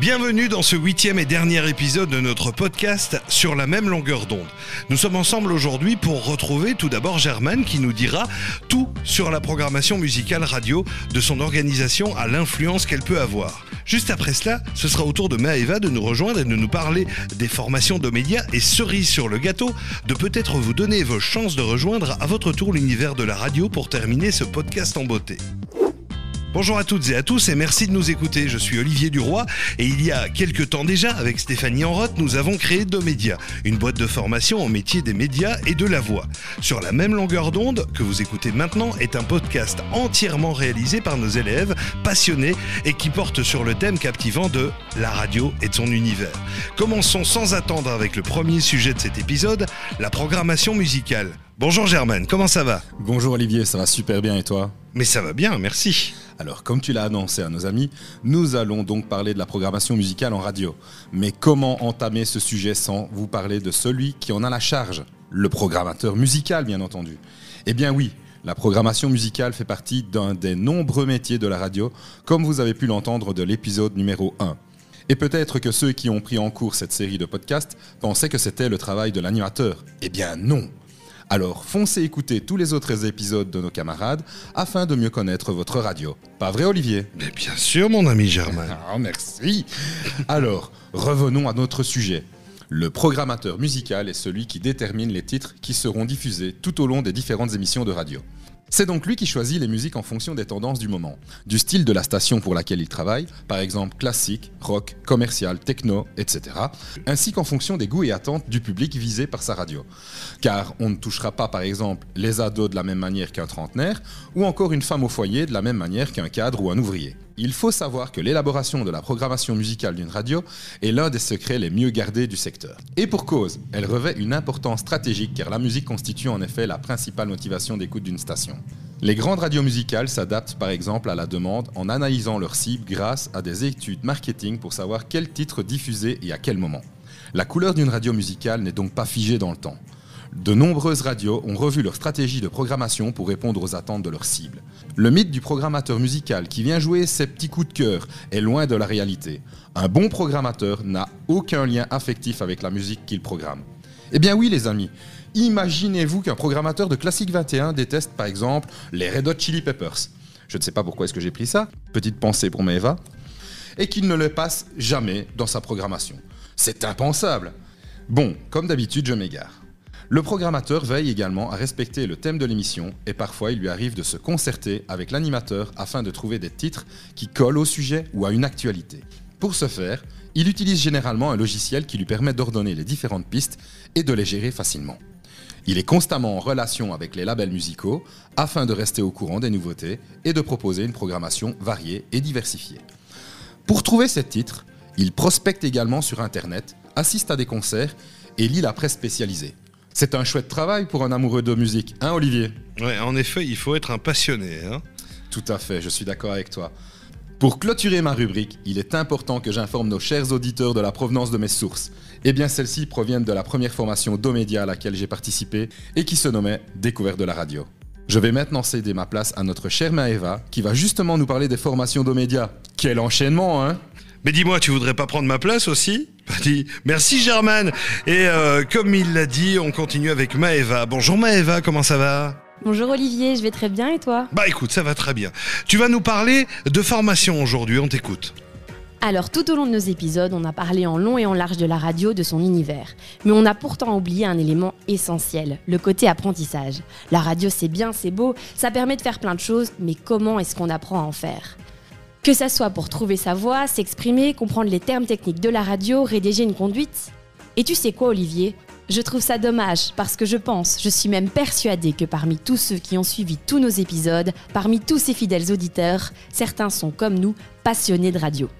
Bienvenue dans ce huitième et dernier épisode de notre podcast sur la même longueur d'onde. Nous sommes ensemble aujourd'hui pour retrouver tout d'abord Germaine qui nous dira tout sur la programmation musicale radio, de son organisation à l'influence qu'elle peut avoir. Juste après cela, ce sera au tour de Maëva de nous rejoindre et de nous parler des formations de médias et cerise sur le gâteau, de peut-être vous donner vos chances de rejoindre à votre tour l'univers de la radio pour terminer ce podcast en beauté. Bonjour à toutes et à tous et merci de nous écouter. Je suis Olivier Duroy et il y a quelques temps déjà, avec Stéphanie Enroth, nous avons créé Domédia, une boîte de formation en métier des médias et de la voix. Sur la même longueur d'onde que vous écoutez maintenant est un podcast entièrement réalisé par nos élèves passionnés et qui porte sur le thème captivant de la radio et de son univers. Commençons sans attendre avec le premier sujet de cet épisode, la programmation musicale. Bonjour Germaine, comment ça va? Bonjour Olivier, ça va super bien et toi? Mais ça va bien, merci. Alors, comme tu l'as annoncé à nos amis, nous allons donc parler de la programmation musicale en radio. Mais comment entamer ce sujet sans vous parler de celui qui en a la charge? Le programmateur musical, bien entendu. Eh bien oui, la programmation musicale fait partie d'un des nombreux métiers de la radio, comme vous avez pu l'entendre de l'épisode numéro 1. Et peut-être que ceux qui ont pris en cours cette série de podcasts pensaient que c'était le travail de l'animateur. Eh bien non alors foncez écouter tous les autres épisodes de nos camarades afin de mieux connaître votre radio. Pas vrai Olivier? Mais bien sûr mon ami Germain. Ah merci. Alors, revenons à notre sujet. Le programmateur musical est celui qui détermine les titres qui seront diffusés tout au long des différentes émissions de radio. C'est donc lui qui choisit les musiques en fonction des tendances du moment, du style de la station pour laquelle il travaille, par exemple classique, rock, commercial, techno, etc., ainsi qu'en fonction des goûts et attentes du public visé par sa radio. Car on ne touchera pas par exemple les ados de la même manière qu'un trentenaire, ou encore une femme au foyer de la même manière qu'un cadre ou un ouvrier. Il faut savoir que l'élaboration de la programmation musicale d'une radio est l'un des secrets les mieux gardés du secteur. Et pour cause, elle revêt une importance stratégique car la musique constitue en effet la principale motivation d'écoute d'une station. Les grandes radios musicales s'adaptent par exemple à la demande en analysant leur cible grâce à des études marketing pour savoir quel titre diffuser et à quel moment. La couleur d'une radio musicale n'est donc pas figée dans le temps. De nombreuses radios ont revu leur stratégie de programmation pour répondre aux attentes de leur cible. Le mythe du programmateur musical qui vient jouer ses petits coups de cœur est loin de la réalité. Un bon programmateur n'a aucun lien affectif avec la musique qu'il programme. Eh bien oui les amis, imaginez-vous qu'un programmateur de Classique 21 déteste par exemple les Red Hot Chili Peppers. Je ne sais pas pourquoi est-ce que j'ai pris ça, petite pensée pour Maeva, et qu'il ne le passe jamais dans sa programmation. C'est impensable. Bon, comme d'habitude, je m'égare. Le programmateur veille également à respecter le thème de l'émission et parfois il lui arrive de se concerter avec l'animateur afin de trouver des titres qui collent au sujet ou à une actualité. Pour ce faire, il utilise généralement un logiciel qui lui permet d'ordonner les différentes pistes et de les gérer facilement. Il est constamment en relation avec les labels musicaux afin de rester au courant des nouveautés et de proposer une programmation variée et diversifiée. Pour trouver ces titres, il prospecte également sur Internet, assiste à des concerts et lit la presse spécialisée. C'est un chouette travail pour un amoureux de musique, hein Olivier? Ouais, en effet, il faut être un passionné. Hein Tout à fait, je suis d'accord avec toi. Pour clôturer ma rubrique, il est important que j'informe nos chers auditeurs de la provenance de mes sources. Eh bien, celles-ci proviennent de la première formation d'Omédia à laquelle j'ai participé et qui se nommait Découverte de la radio. Je vais maintenant céder ma place à notre chère Maëva qui va justement nous parler des formations d'Omédia. Quel enchaînement, hein? Mais dis-moi, tu voudrais pas prendre ma place aussi? Merci Germaine. Et euh, comme il l'a dit, on continue avec Maëva. Bonjour Maëva, comment ça va? Bonjour Olivier, je vais très bien et toi? Bah écoute, ça va très bien. Tu vas nous parler de formation aujourd'hui, on t'écoute. Alors tout au long de nos épisodes, on a parlé en long et en large de la radio, de son univers. Mais on a pourtant oublié un élément essentiel, le côté apprentissage. La radio c'est bien, c'est beau, ça permet de faire plein de choses, mais comment est-ce qu'on apprend à en faire? Que ça soit pour trouver sa voix, s'exprimer, comprendre les termes techniques de la radio, rédiger une conduite. Et tu sais quoi Olivier? Je trouve ça dommage parce que je pense, je suis même persuadée que parmi tous ceux qui ont suivi tous nos épisodes, parmi tous ces fidèles auditeurs, certains sont comme nous passionnés de radio.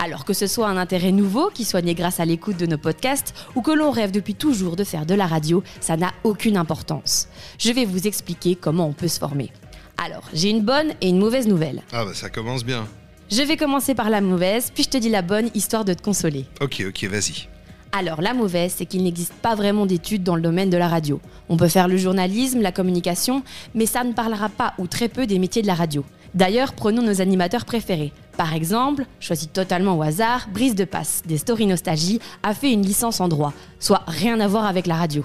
Alors que ce soit un intérêt nouveau qui soit né grâce à l'écoute de nos podcasts ou que l'on rêve depuis toujours de faire de la radio, ça n'a aucune importance. Je vais vous expliquer comment on peut se former. Alors, j'ai une bonne et une mauvaise nouvelle. Ah bah ça commence bien. Je vais commencer par la mauvaise, puis je te dis la bonne, histoire de te consoler. Ok, ok, vas-y. Alors la mauvaise, c'est qu'il n'existe pas vraiment d'études dans le domaine de la radio. On peut faire le journalisme, la communication, mais ça ne parlera pas ou très peu des métiers de la radio. D'ailleurs, prenons nos animateurs préférés. Par exemple, choisi totalement au hasard, Brise de Passe des Story Nostalgie a fait une licence en droit, soit rien à voir avec la radio.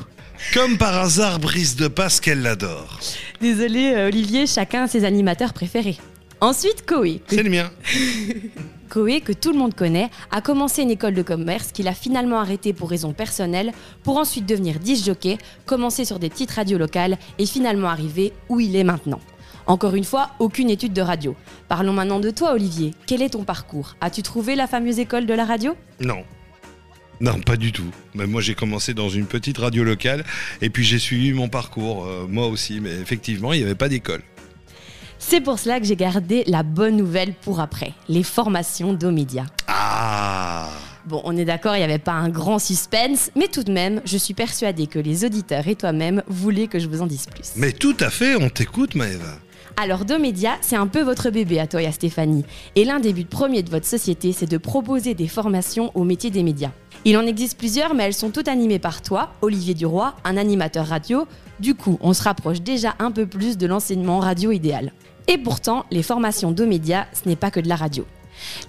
Comme par hasard, Brise de Passe qu'elle l'adore. Désolé euh, Olivier, chacun a ses animateurs préférés. Ensuite, Koé. C'est le mien. Koé, que tout le monde connaît, a commencé une école de commerce qu'il a finalement arrêtée pour raisons personnelles, pour ensuite devenir disc jockey, commencer sur des petites radios locales et finalement arriver où il est maintenant. Encore une fois, aucune étude de radio. Parlons maintenant de toi, Olivier. Quel est ton parcours? As-tu trouvé la fameuse école de la radio? Non. Non, pas du tout. Mais moi, j'ai commencé dans une petite radio locale et puis j'ai suivi mon parcours, euh, moi aussi. Mais effectivement, il n'y avait pas d'école. C'est pour cela que j'ai gardé la bonne nouvelle pour après, les formations d'Omédia. Ah Bon, on est d'accord, il n'y avait pas un grand suspense, mais tout de même, je suis persuadée que les auditeurs et toi-même voulaient que je vous en dise plus. Mais tout à fait, on t'écoute, Maëva. Alors, Domédia, c'est un peu votre bébé à toi et à Stéphanie. Et l'un des buts premiers de votre société, c'est de proposer des formations au métier des médias. Il en existe plusieurs, mais elles sont toutes animées par toi, Olivier Duroy, un animateur radio. Du coup, on se rapproche déjà un peu plus de l'enseignement radio idéal. Et pourtant, les formations Domédia, ce n'est pas que de la radio.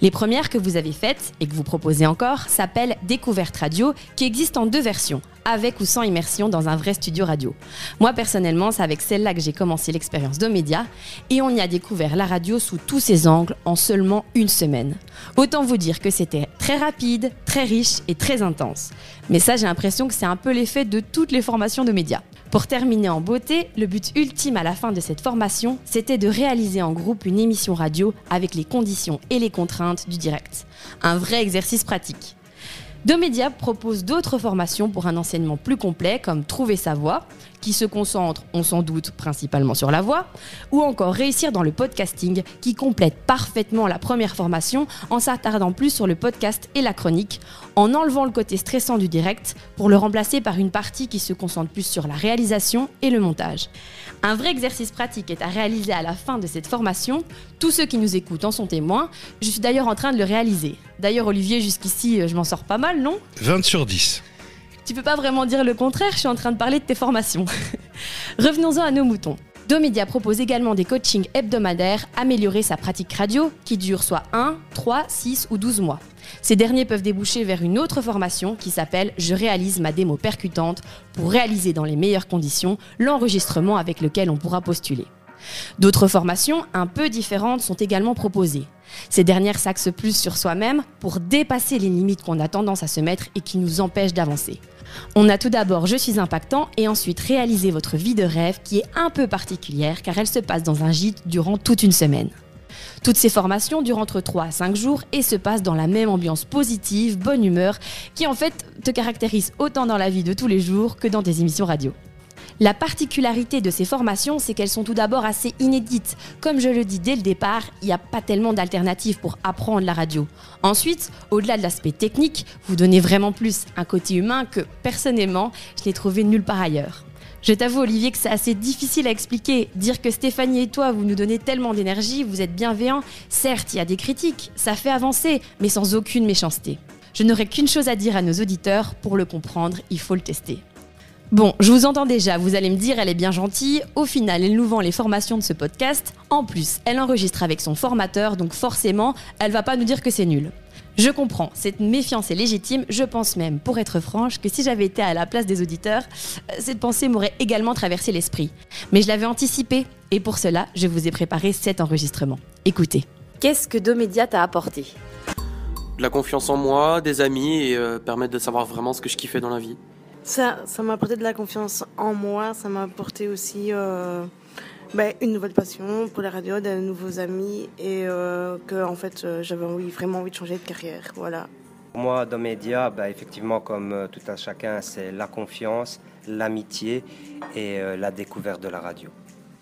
Les premières que vous avez faites et que vous proposez encore s'appellent Découverte Radio, qui existent en deux versions, avec ou sans immersion dans un vrai studio radio. Moi personnellement, c'est avec celle-là que j'ai commencé l'expérience de médias et on y a découvert la radio sous tous ses angles en seulement une semaine. Autant vous dire que c'était très rapide, très riche et très intense. Mais ça, j'ai l'impression que c'est un peu l'effet de toutes les formations de médias. Pour terminer en beauté, le but ultime à la fin de cette formation, c'était de réaliser en groupe une émission radio avec les conditions et les contraintes du direct. Un vrai exercice pratique. Domédia propose d'autres formations pour un enseignement plus complet, comme Trouver sa voix, qui se concentre, on s'en doute, principalement sur la voix, ou encore Réussir dans le podcasting, qui complète parfaitement la première formation en s'attardant plus sur le podcast et la chronique, en enlevant le côté stressant du direct pour le remplacer par une partie qui se concentre plus sur la réalisation et le montage. Un vrai exercice pratique est à réaliser à la fin de cette formation. Tous ceux qui nous écoutent en sont témoins. Je suis d'ailleurs en train de le réaliser. D'ailleurs, Olivier, jusqu'ici, je m'en sors pas mal, non? 20 sur 10. Tu peux pas vraiment dire le contraire, je suis en train de parler de tes formations. Revenons-en à nos moutons. Domédia propose également des coachings hebdomadaires, améliorer sa pratique radio, qui dure soit 1, 3, 6 ou 12 mois. Ces derniers peuvent déboucher vers une autre formation qui s'appelle Je réalise ma démo percutante pour réaliser dans les meilleures conditions l'enregistrement avec lequel on pourra postuler. D'autres formations un peu différentes sont également proposées. Ces dernières s'axent plus sur soi-même pour dépasser les limites qu'on a tendance à se mettre et qui nous empêchent d'avancer. On a tout d'abord Je suis impactant et ensuite réaliser votre vie de rêve qui est un peu particulière car elle se passe dans un gîte durant toute une semaine. Toutes ces formations durent entre 3 à 5 jours et se passent dans la même ambiance positive, bonne humeur, qui en fait te caractérise autant dans la vie de tous les jours que dans tes émissions radio. La particularité de ces formations, c'est qu'elles sont tout d'abord assez inédites. Comme je le dis dès le départ, il n'y a pas tellement d'alternatives pour apprendre la radio. Ensuite, au-delà de l'aspect technique, vous donnez vraiment plus un côté humain que, personnellement, je n'ai trouvé nulle part ailleurs. Je t'avoue, Olivier, que c'est assez difficile à expliquer. Dire que Stéphanie et toi, vous nous donnez tellement d'énergie, vous êtes bienveillants. Certes, il y a des critiques, ça fait avancer, mais sans aucune méchanceté. Je n'aurai qu'une chose à dire à nos auditeurs, pour le comprendre, il faut le tester. Bon, je vous entends déjà, vous allez me dire, elle est bien gentille. Au final, elle nous vend les formations de ce podcast. En plus, elle enregistre avec son formateur, donc forcément, elle va pas nous dire que c'est nul. Je comprends, cette méfiance est légitime. Je pense même, pour être franche, que si j'avais été à la place des auditeurs, euh, cette pensée m'aurait également traversé l'esprit. Mais je l'avais anticipé, et pour cela, je vous ai préparé cet enregistrement. Écoutez. Qu'est-ce que Domédia t'a apporté? De la confiance en moi, des amis, et euh, permettre de savoir vraiment ce que je kiffais dans la vie. Ça, ça m'a apporté de la confiance en moi. Ça m'a apporté aussi euh, ben, une nouvelle passion pour la radio, de nouveaux amis et euh, que en fait euh, j'avais envie, vraiment envie de changer de carrière. Voilà. Pour moi, dans Média, ben, effectivement, comme tout un chacun, c'est la confiance, l'amitié et euh, la découverte de la radio.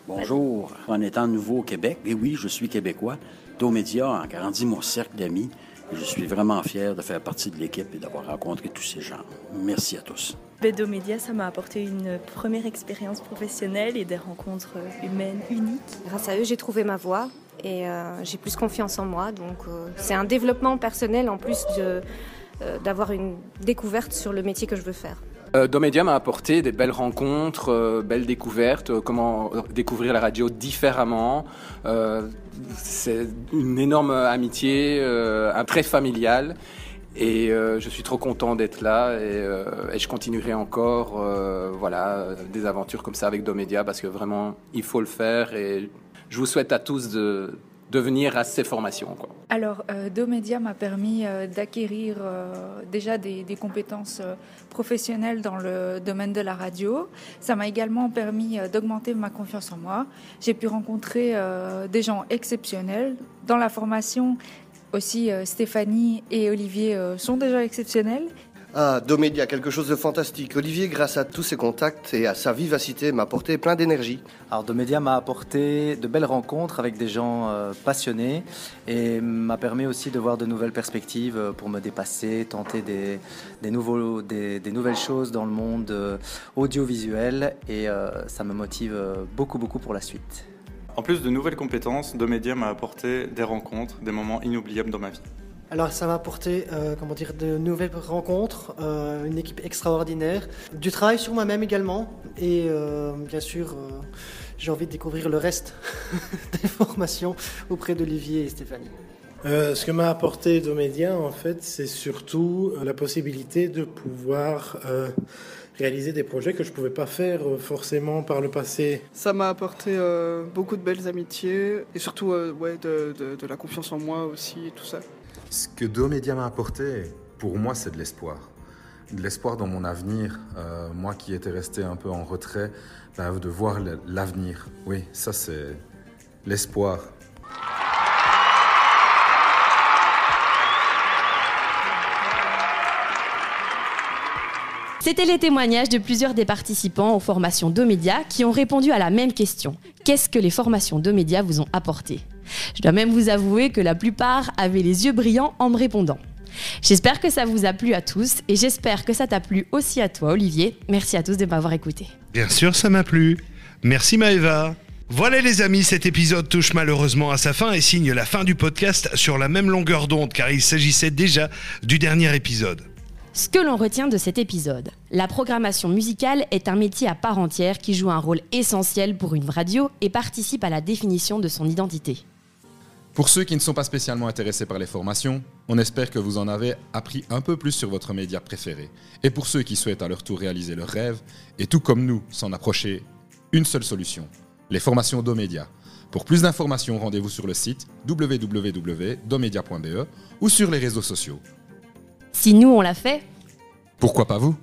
Bonjour, en étant nouveau au Québec, et oui, je suis québécois, Domédia a agrandi mon cercle d'amis et je suis vraiment fier de faire partie de l'équipe et d'avoir rencontré tous ces gens. Merci à tous. Bedo Média, ça m'a apporté une première expérience professionnelle et des rencontres humaines uniques. Grâce à eux, j'ai trouvé ma voie et euh, j'ai plus confiance en moi. Donc euh, c'est un développement personnel en plus de, euh, d'avoir une découverte sur le métier que je veux faire. Euh, Domédia m'a apporté des belles rencontres, euh, belles découvertes, euh, comment découvrir la radio différemment. Euh, c'est une énorme amitié, euh, un trait familial. Et euh, je suis trop content d'être là et, euh, je continuerai encore euh, voilà, des aventures comme ça avec Domédia parce que vraiment il faut le faire et je vous souhaite à tous de, venir à ces formations. Alors, Domédia m'a permis d'acquérir déjà des, compétences professionnelles dans le domaine de la radio. Ça m'a également permis d'augmenter ma confiance en moi. J'ai pu rencontrer des gens exceptionnels. Dans la formation, aussi euh, Stéphanie et Olivier euh, sont déjà exceptionnels. Ah, Domédia, quelque chose de fantastique. Olivier, grâce à tous ses contacts et à sa vivacité, m'a apporté plein d'énergie. Alors Domédia m'a apporté de belles rencontres avec des gens euh, passionnés et m'a permis aussi de voir de nouvelles perspectives pour me dépasser, tenter des, des, nouveaux, des, des nouvelles choses dans le monde euh, audiovisuel et euh, ça me motive beaucoup beaucoup pour la suite. En plus de nouvelles compétences, Domédia m'a apporté des rencontres, des moments inoubliables dans ma vie. Alors ça m'a apporté euh, comment dire, de nouvelles rencontres, euh, une équipe extraordinaire, du travail sur moi-même également et euh, bien sûr euh, j'ai envie de découvrir le reste des formations auprès d'Olivier et Stéphanie. Euh, ce que m'a apporté Domédia, en fait, c'est surtout euh, la possibilité de pouvoir euh, réaliser des projets que je ne pouvais pas faire euh, forcément par le passé. Ça m'a apporté euh, beaucoup de belles amitiés et surtout euh, ouais, de, de, de la confiance en moi aussi et tout ça. Ce que Domédia m'a apporté, pour moi, c'est de l'espoir. De l'espoir dans mon avenir. Euh, moi qui étais resté un peu en retrait, ben, de voir l'avenir. Oui, ça c'est l'espoir. C'était les témoignages de plusieurs des participants aux formations Domédia qui ont répondu à la même question. Qu'est-ce que les formations Domédia vous ont apporté? Je dois même vous avouer que la plupart avaient les yeux brillants en me répondant. J'espère que ça vous a plu à tous et j'espère que ça t'a plu aussi à toi Olivier. Merci à tous de m'avoir écouté. Bien sûr, ça m'a plu. Merci Maëva. Voilà les amis, cet épisode touche malheureusement à sa fin et signe la fin du podcast sur la même longueur d'onde car il s'agissait déjà du dernier épisode. Ce que l'on retient de cet épisode, la programmation musicale est un métier à part entière qui joue un rôle essentiel pour une radio et participe à la définition de son identité. Pour ceux qui ne sont pas spécialement intéressés par les formations, on espère que vous en avez appris un peu plus sur votre média préféré. Et pour ceux qui souhaitent à leur tour réaliser leurs rêves, et tout comme nous, s'en approcher, une seule solution, les formations Domédia. Pour plus d'informations, rendez-vous sur le site www.domedia.be ou sur les réseaux sociaux. Si nous on l'a fait, Pourquoi pas vous?